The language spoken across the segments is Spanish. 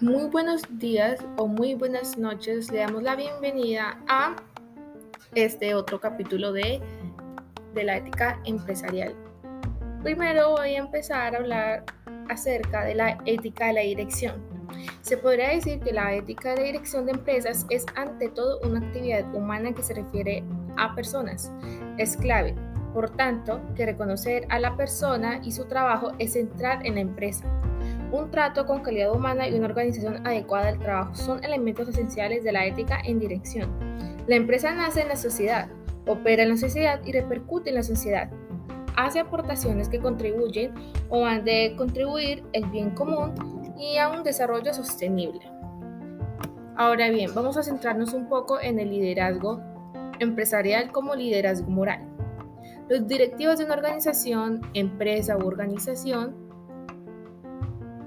Muy buenos días o muy buenas noches. Le damos la bienvenida a este otro capítulo de, de la ética empresarial. Primero voy a empezar a hablar acerca de la ética de la dirección. Se podría decir que la ética de dirección de empresas es ante todo una actividad humana que se refiere a personas. Es clave, por tanto, que reconocer a la persona y su trabajo es central en la empresa. Un trato con calidad humana y una organización adecuada del trabajo son elementos esenciales de la ética en dirección. La empresa nace en la sociedad, opera en la sociedad y repercute en la sociedad. Hace aportaciones que contribuyen o han de contribuir el bien común y a un desarrollo sostenible. Ahora bien, vamos a centrarnos un poco en el liderazgo empresarial como liderazgo moral. Los directivos de una organización, empresa u organización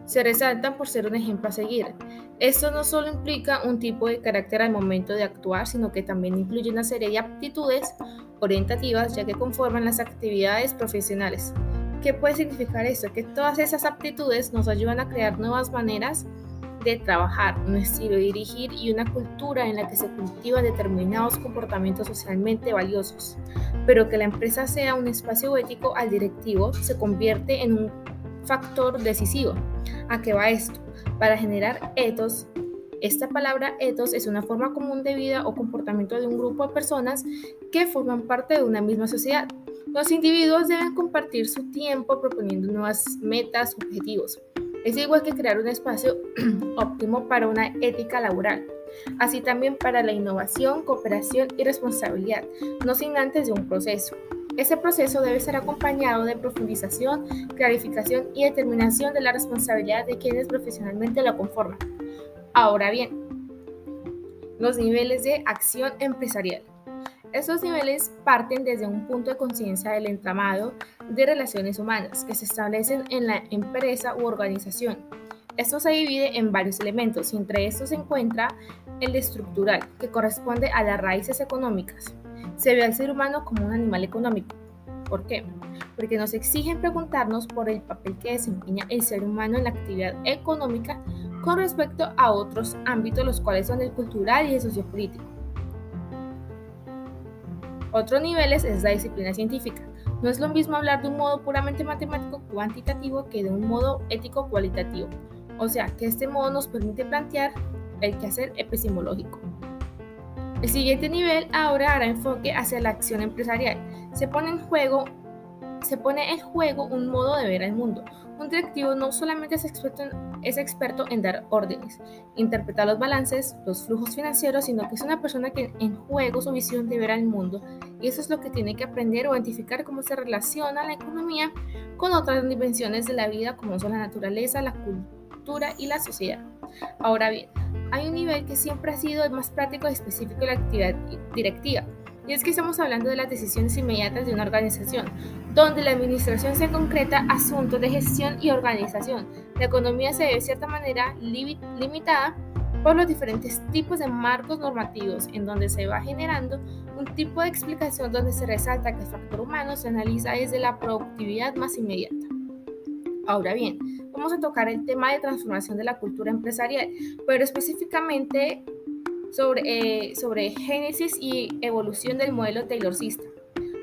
se resaltan por ser un ejemplo a seguir. Esto no solo implica un tipo de carácter al momento de actuar, sino que también incluye una serie de aptitudes orientativas ya que conforman las actividades profesionales. ¿Qué puede significar esto? Que todas esas aptitudes nos ayudan a crear nuevas maneras de trabajar, un estilo de dirigir y una cultura en la que se cultivan determinados comportamientos socialmente valiosos. Pero que la empresa sea un espacio ético al directivo se convierte en un factor decisivo. ¿A qué va esto? Para generar etos, esta palabra etos es una forma común de vida o comportamiento de un grupo de personas que forman parte de una misma sociedad. Los individuos deben compartir su tiempo proponiendo nuevas metas, objetivos. Es igual que crear un espacio óptimo para una ética laboral, así también para la innovación, cooperación y responsabilidad, no sin antes de un proceso. Ese proceso debe ser acompañado de profundización, clarificación y determinación de la responsabilidad de quienes profesionalmente lo conforman. Ahora bien, los niveles de acción empresarial. Estos niveles parten desde un punto de conciencia del entramado de relaciones humanas que se establecen en la empresa u organización. Esto se divide en varios elementos y entre estos se encuentra el estructural, que corresponde a las raíces económicas, se ve al ser humano como un animal económico. ¿Por qué? Porque nos exigen preguntarnos por el papel que desempeña el ser humano en la actividad económica con respecto a otros ámbitos, los cuales son el cultural y el sociopolítico. Otro nivel es la disciplina científica. No es lo mismo hablar de un modo puramente matemático cuantitativo que de un modo ético cualitativo. O sea, que este modo nos permite plantear el quehacer epistemológico. El siguiente nivel ahora hará enfoque hacia la acción empresarial. Se pone en juego un modo de ver el mundo. Un directivo no solamente es experto, en, es experto en dar órdenes, interpretar los balances, los flujos financieros, sino que es una persona que en juego su visión de ver al mundo. Y eso es lo que tiene que aprender o identificar cómo se relaciona la economía con otras dimensiones de la vida como son la naturaleza, la cultura y la sociedad. Ahora bien, hay un nivel que siempre ha sido el más práctico y específico de la actividad directiva. Y es que estamos hablando de las decisiones inmediatas de una organización, donde la administración se concreta asuntos de gestión y organización. La economía se ve de cierta manera limitada por los diferentes tipos de marcos normativos, en donde se va generando un tipo de explicación donde se resalta que el factor humano se analiza desde la productividad más inmediata. Ahora bien, vamos a tocar el tema de transformación de la cultura empresarial, pero específicamente sobre, eh, sobre génesis y evolución del modelo taylorista.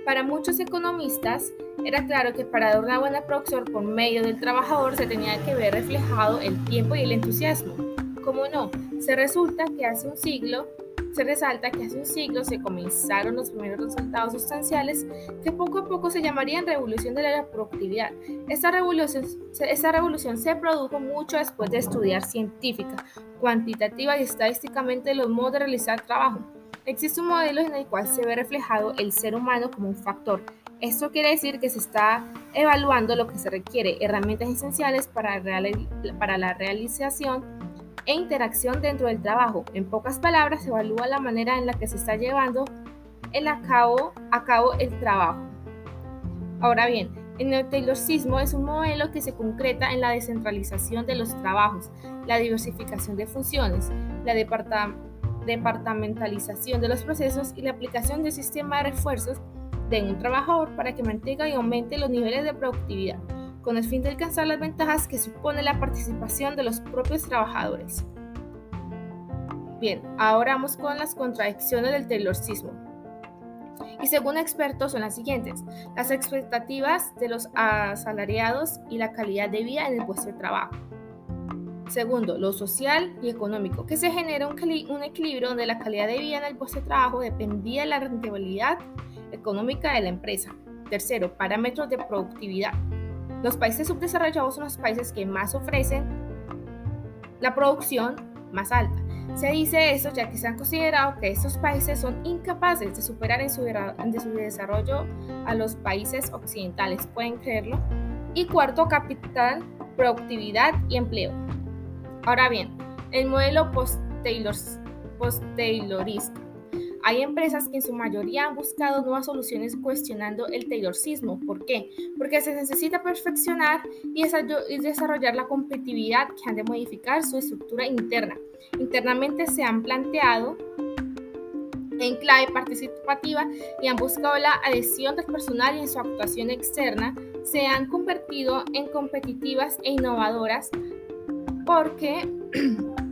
Para muchos economistas, era claro que para dar una buena producción por medio del trabajador se tenía que ver reflejado el tiempo y el entusiasmo. ¿Cómo no? Se resulta que hace un siglo se resalta que hace un siglo se comenzaron los primeros resultados sustanciales que poco a poco se llamarían revolución de la productividad. Esta revolución, esta revolución se produjo mucho después de estudiar científica, cuantitativa y estadísticamente los modos de realizar trabajo. Existe un modelo en el cual se ve reflejado el ser humano como un factor. Esto quiere decir que se está evaluando lo que se requiere, herramientas esenciales para, para la realización e interacción dentro del trabajo. En pocas palabras, se evalúa la manera en la que se está llevando el a, el trabajo. Ahora bien, el neotaylorismo es un modelo que se concreta en la descentralización de los trabajos, la diversificación de funciones, la departamentalización de los procesos y la aplicación de sistema de refuerzos de un trabajador para que mantenga y aumente los niveles de productividad. Con el fin de alcanzar las ventajas que supone la participación de los propios trabajadores. Bien, ahora vamos con las contradicciones del taylorcismo. Y según expertos son las siguientes. Las expectativas de los asalariados y la calidad de vida en el puesto de trabajo. Segundo, lo social y económico, que se genera un, un, equilibrio donde la calidad de vida en el puesto de trabajo dependía de la rentabilidad económica de la empresa. Tercero, parámetros de productividad. Los países subdesarrollados son los países que más ofrecen la producción más alta. Se dice eso ya que se han considerado que estos países son incapaces de superar en su, su desarrollo a los países occidentales. ¿Pueden creerlo? Y cuarto, capital, productividad y empleo. Ahora bien, el modelo post-Taylorista. Hay empresas que en su mayoría han buscado nuevas soluciones cuestionando el taylorcismo. ¿Por qué? Porque se necesita perfeccionar y desarrollar la competitividad que han de modificar su estructura interna. Internamente se han planteado en clave participativa y han buscado la adhesión del personal y en su actuación externa se han convertido en competitivas e innovadoras porque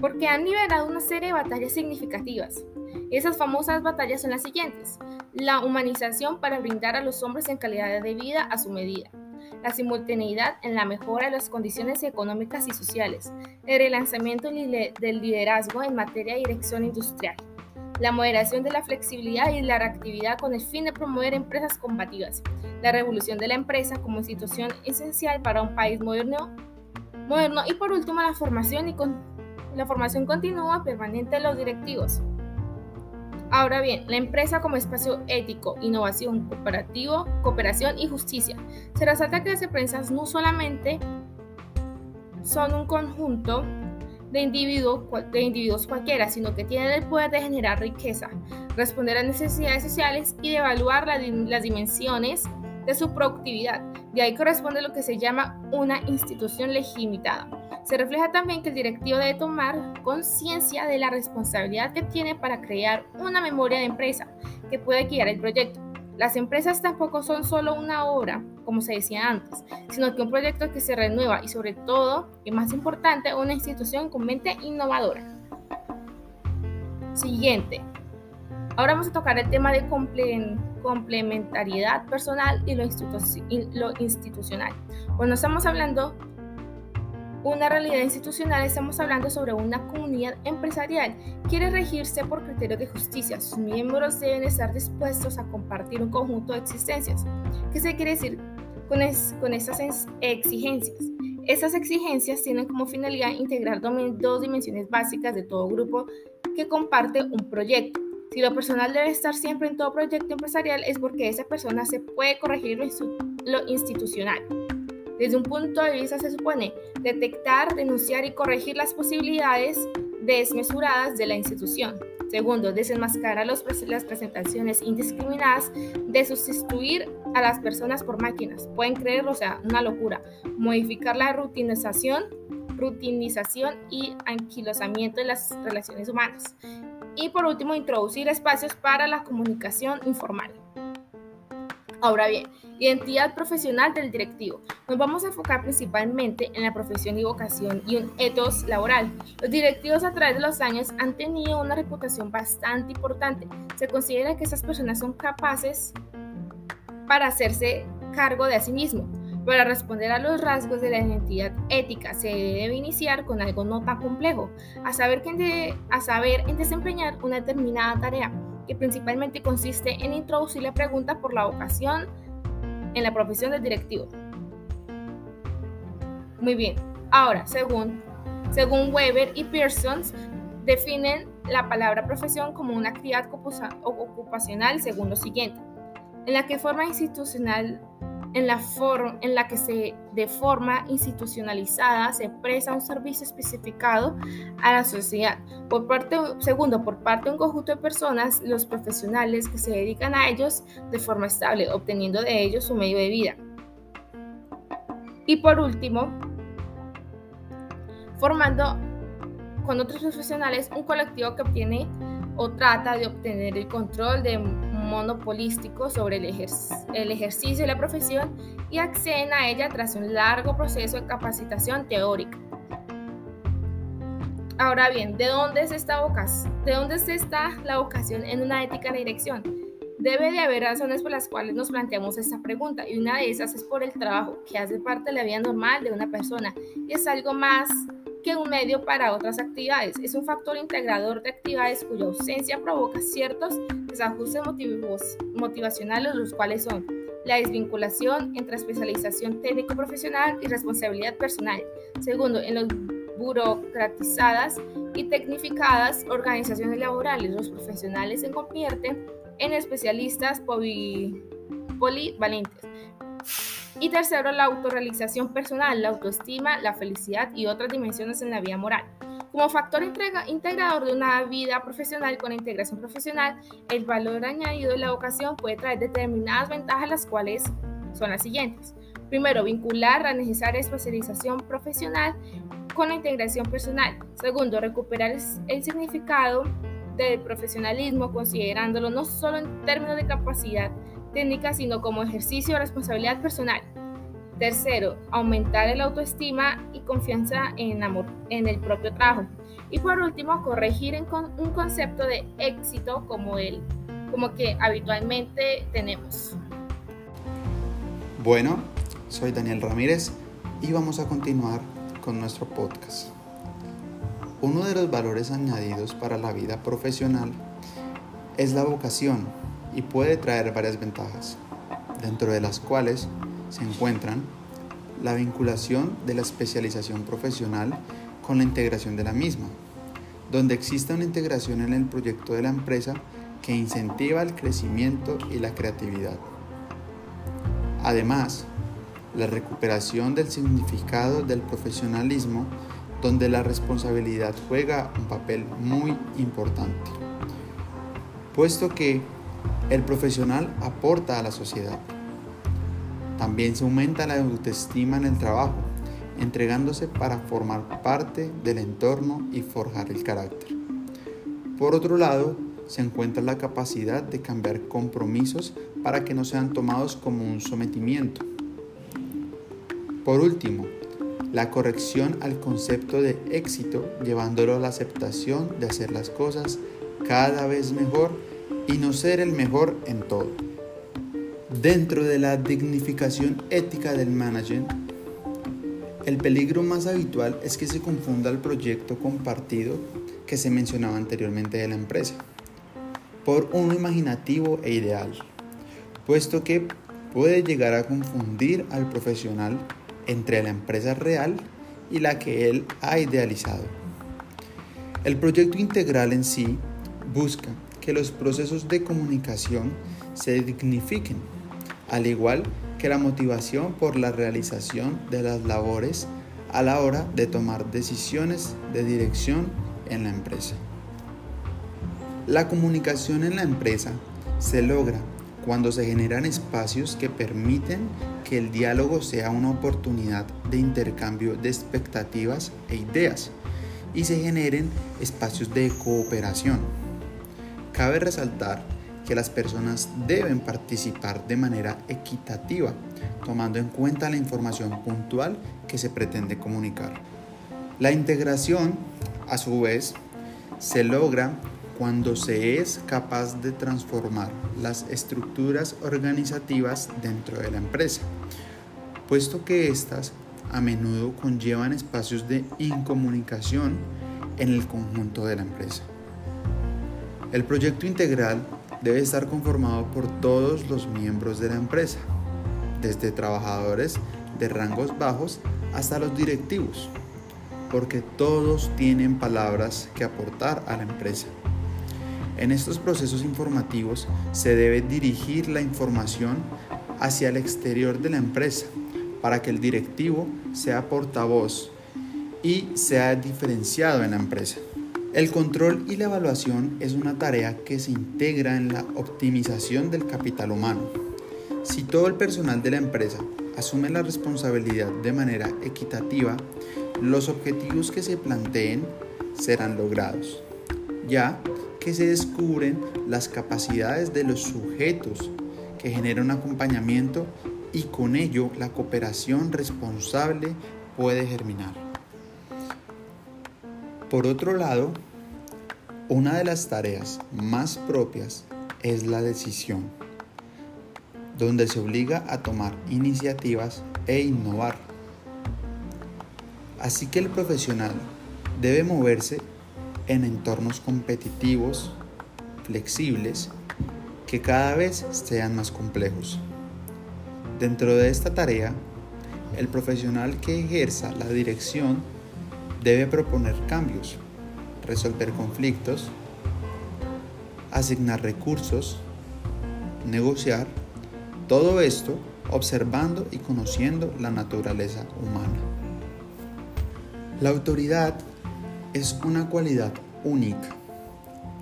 porque han liberado una serie de batallas significativas. Esas famosas batallas son las siguientes. La humanización para brindar a los hombres en calidad de vida a su medida. La simultaneidad en la mejora de las condiciones económicas y sociales. El relanzamiento del liderazgo en materia de dirección industrial. La moderación de la flexibilidad y la reactividad con el fin de promover empresas combativas. La revolución de la empresa como institución esencial para un país moderno, moderno y por último la formación y con la formación continua permanente de los directivos. Ahora bien, la empresa como espacio ético, innovación, cooperativo, cooperación y justicia. Se resalta que las empresas no solamente son un conjunto de, individuos, de individuos cualquiera, sino que tienen el poder de generar riqueza, responder a necesidades sociales y de evaluar las dimensiones de su productividad. De ahí corresponde lo que se llama una institución legitimada. Se refleja también que el directivo debe tomar conciencia de la responsabilidad que tiene para crear una memoria de empresa que pueda guiar el proyecto. Las empresas tampoco son solo una obra, como se decía antes, sino que un proyecto que se renueva y sobre todo, y más importante, una institución con mente innovadora. Siguiente. Ahora vamos a tocar el tema de complementariedad personal y lo, institucional. Cuando estamos hablando una realidad institucional, estamos hablando sobre una comunidad empresarial. Quiere regirse por criterios de justicia. Sus miembros deben estar dispuestos a compartir un conjunto de existencias. ¿Qué se quiere decir con, con estas exigencias? Estas exigencias tienen como finalidad integrar dos dimensiones básicas de todo grupo que comparte un proyecto si lo personal debe estar siempre en todo proyecto empresarial es porque esa persona se puede corregir lo institucional. Desde un punto de vista se supone detectar, denunciar y corregir las posibilidades desmesuradas de la institución. Segundo, desenmascarar las presentaciones indiscriminadas de sustituir a las personas por máquinas. Pueden creerlo, o sea, una locura. Modificar la rutinización, rutinización y anquilosamiento de las relaciones humanas. Y por último, introducir espacios para la comunicación informal. Ahora bien, identidad profesional del directivo. Nos vamos a enfocar principalmente en la profesión y vocación y un ethos laboral. Los directivos a través de los años han tenido una reputación bastante importante. Se considera que esas personas son capaces para hacerse cargo de sí mismo para responder a los rasgos de la identidad ética se debe iniciar con algo no tan complejo, a saber, que a saber en desempeñar una determinada tarea, que principalmente consiste en introducir la pregunta por la vocación en la profesión del directivo. Muy bien, ahora, según, según Weber y Pearson, definen la palabra profesión como una actividad ocupacional según lo siguiente, en la que forma institucional en la, forma, en la que se, de forma institucionalizada se presta un servicio especificado a la sociedad. Por parte, segundo, por parte de un conjunto de personas, los profesionales que se dedican a ellos de forma estable, obteniendo de ellos su medio de vida. Y por último, formando con otros profesionales un colectivo que obtiene o trata de obtener el control de monopolístico sobre el, ejercicio de la profesión y acceden a ella tras un largo proceso de capacitación teórica. Ahora bien, ¿de dónde es esta vocación? ¿De dónde está la vocación en una ética de dirección? Debe de haber razones por las cuales nos planteamos esta pregunta y una de esas es por el trabajo, que hace parte de la vida normal de una persona y es algo más que un medio para otras actividades. Es un factor integrador de actividades cuya ausencia provoca ciertos desajustes motivacionales, los cuales son la desvinculación entre especialización técnico-profesional y responsabilidad personal. Segundo, en los burocratizadas y tecnificadas organizaciones laborales. Los profesionales se convierten en especialistas polivalentes. Y tercero, la autorrealización personal, la autoestima, la felicidad y otras dimensiones en la vida moral. Como factor integrador de una vida profesional con integración profesional, el valor añadido de la vocación puede traer determinadas ventajas, las cuales son las siguientes. Primero, vincular la necesaria especialización profesional con la integración personal. Segundo, recuperar el significado del profesionalismo considerándolo no solo en términos de capacidad técnica, sino como ejercicio de responsabilidad personal. Tercero, aumentar el autoestima y confianza en, amor, en el propio trabajo. Y por último, corregir en un concepto de éxito como el como que habitualmente tenemos. Bueno, soy Daniel Ramírez y vamos a continuar con nuestro podcast. Uno de los valores añadidos para la vida profesional es la vocación y puede traer varias ventajas, dentro de las cuales se encuentran la vinculación de la especialización profesional con la integración de la misma, donde exista una integración en el proyecto de la empresa que incentiva el crecimiento y la creatividad. Además, la recuperación del significado del profesionalismo donde la responsabilidad juega un papel muy importante, puesto que el profesional aporta a la sociedad. También se aumenta la autoestima en el trabajo, entregándose para formar parte del entorno y forjar el carácter. Por otro lado, se encuentra la capacidad de cambiar compromisos para que no sean tomados como un sometimiento por último, la corrección al concepto de éxito llevándolo a la aceptación de hacer las cosas cada vez mejor y no ser el mejor en todo. Dentro de la dignificación ética del management, el peligro más habitual es que se confunda el proyecto compartido que se mencionaba anteriormente de la empresa por uno imaginativo e ideal, puesto que puede llegar a confundir al profesional entre la empresa real y la que él ha idealizado. El proyecto integral en sí busca que los procesos de comunicación se dignifiquen, al igual que la motivación por la realización de las labores a la hora de tomar decisiones de dirección en la empresa. La comunicación en la empresa se logra cuando se generan espacios que permiten que el diálogo sea una oportunidad de intercambio de expectativas e ideas y se generen espacios de cooperación. Cabe resaltar que las personas deben participar de manera equitativa, tomando en cuenta la información puntual que se pretende comunicar. La integración, a su vez, se logra cuando se es capaz de transformar las estructuras organizativas dentro de la empresa, puesto que éstas a menudo conllevan espacios de incomunicación en el conjunto de la empresa. El proyecto integral debe estar conformado por todos los miembros de la empresa, desde trabajadores de rangos bajos hasta los directivos, porque todos tienen palabras que aportar a la empresa. En estos procesos informativos se debe dirigir la información hacia el exterior de la empresa para que el directivo sea portavoz y sea diferenciado en la empresa. El control y la evaluación es una tarea que se integra en la optimización del capital humano. Si todo el personal de la empresa asume la responsabilidad de manera equitativa, los objetivos que se planteen serán logrados, ya que se descubren las capacidades de los sujetos que generan un acompañamiento y con ello la cooperación responsable puede germinar. Por otro lado, una de las tareas más propias es la decisión, donde se obliga a tomar iniciativas e innovar. Así que el profesional debe moverse en entornos competitivos, flexibles, que cada vez sean más complejos. Dentro de esta tarea, el profesional que ejerza la dirección debe proponer cambios, resolver conflictos, asignar recursos, negociar, todo esto observando y conociendo la naturaleza humana. La autoridad es una cualidad única.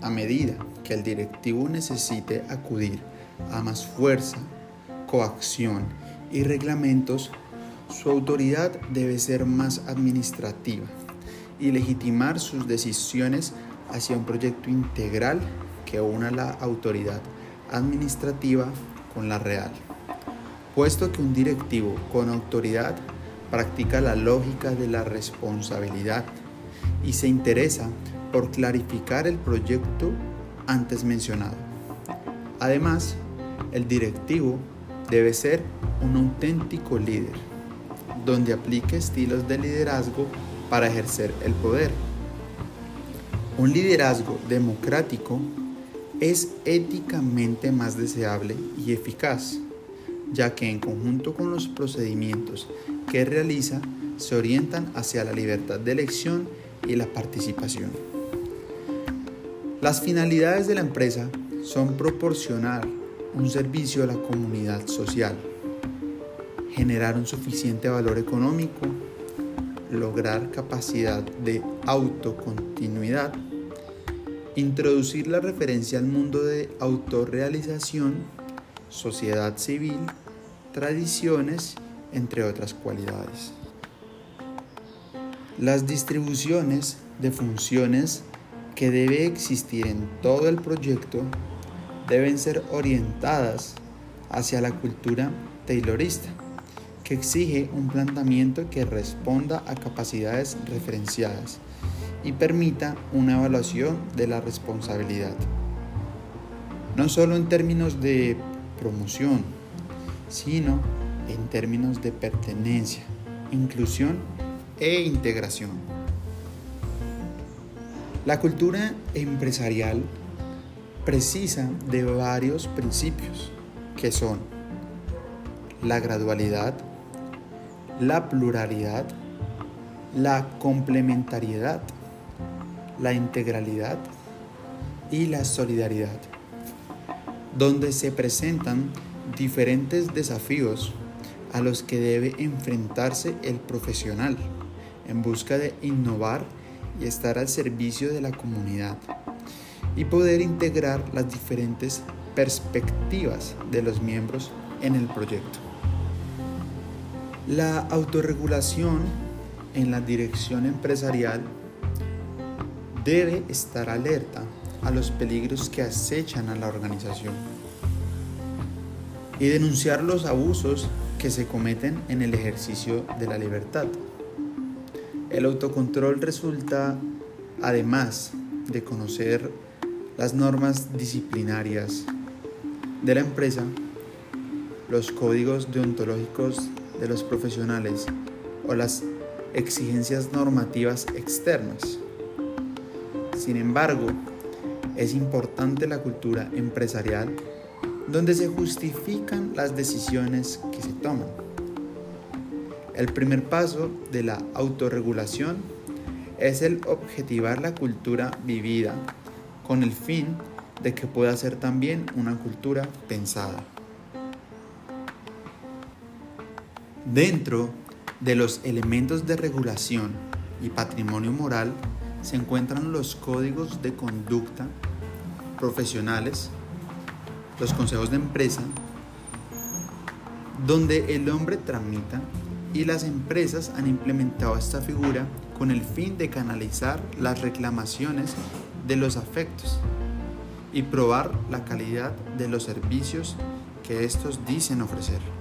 A medida que el directivo necesite acudir a más fuerza, coacción y reglamentos, su autoridad debe ser más administrativa y legitimar sus decisiones hacia un proyecto integral que una la autoridad administrativa con la real. Puesto que un directivo con autoridad practica la lógica de la responsabilidad y se interesa por clarificar el proyecto antes mencionado. Además, el directivo debe ser un auténtico líder, donde aplique estilos de liderazgo para ejercer el poder. Un liderazgo democrático es éticamente más deseable y eficaz, ya que en conjunto con los procedimientos que realiza se orientan hacia la libertad de elección y la participación. Las finalidades de la empresa son proporcionar un servicio a la comunidad social, generar un suficiente valor económico, lograr capacidad de autocontinuidad, introducir la referencia al mundo de autorrealización, sociedad civil, tradiciones, entre otras cualidades. Las distribuciones de funciones que debe existir en todo el proyecto deben ser orientadas hacia la cultura taylorista, que exige un planteamiento que responda a capacidades referenciadas y permita una evaluación de la responsabilidad. No solo en términos de promoción, sino en términos de pertenencia, inclusión e integración. La cultura empresarial precisa de varios principios que son la gradualidad, la pluralidad, la complementariedad, la integralidad y la solidaridad, donde se presentan diferentes desafíos a los que debe enfrentarse el profesional en busca de innovar y estar al servicio de la comunidad y poder integrar las diferentes perspectivas de los miembros en el proyecto. La autorregulación en la dirección empresarial debe estar alerta a los peligros que acechan a la organización y denunciar los abusos que se cometen en el ejercicio de la libertad. El autocontrol resulta, además de conocer las normas disciplinarias de la empresa, los códigos deontológicos de los profesionales o las exigencias normativas externas. Sin embargo, es importante la cultura empresarial donde se justifican las decisiones que se toman. El primer paso de la autorregulación es el objetivar la cultura vivida con el fin de que pueda ser también una cultura pensada. Dentro de los elementos de regulación y patrimonio moral se encuentran los códigos de conducta profesionales, los consejos de empresa, donde el hombre tramita y las empresas han implementado esta figura con el fin de canalizar las reclamaciones de los afectos y probar la calidad de los servicios que estos dicen ofrecer.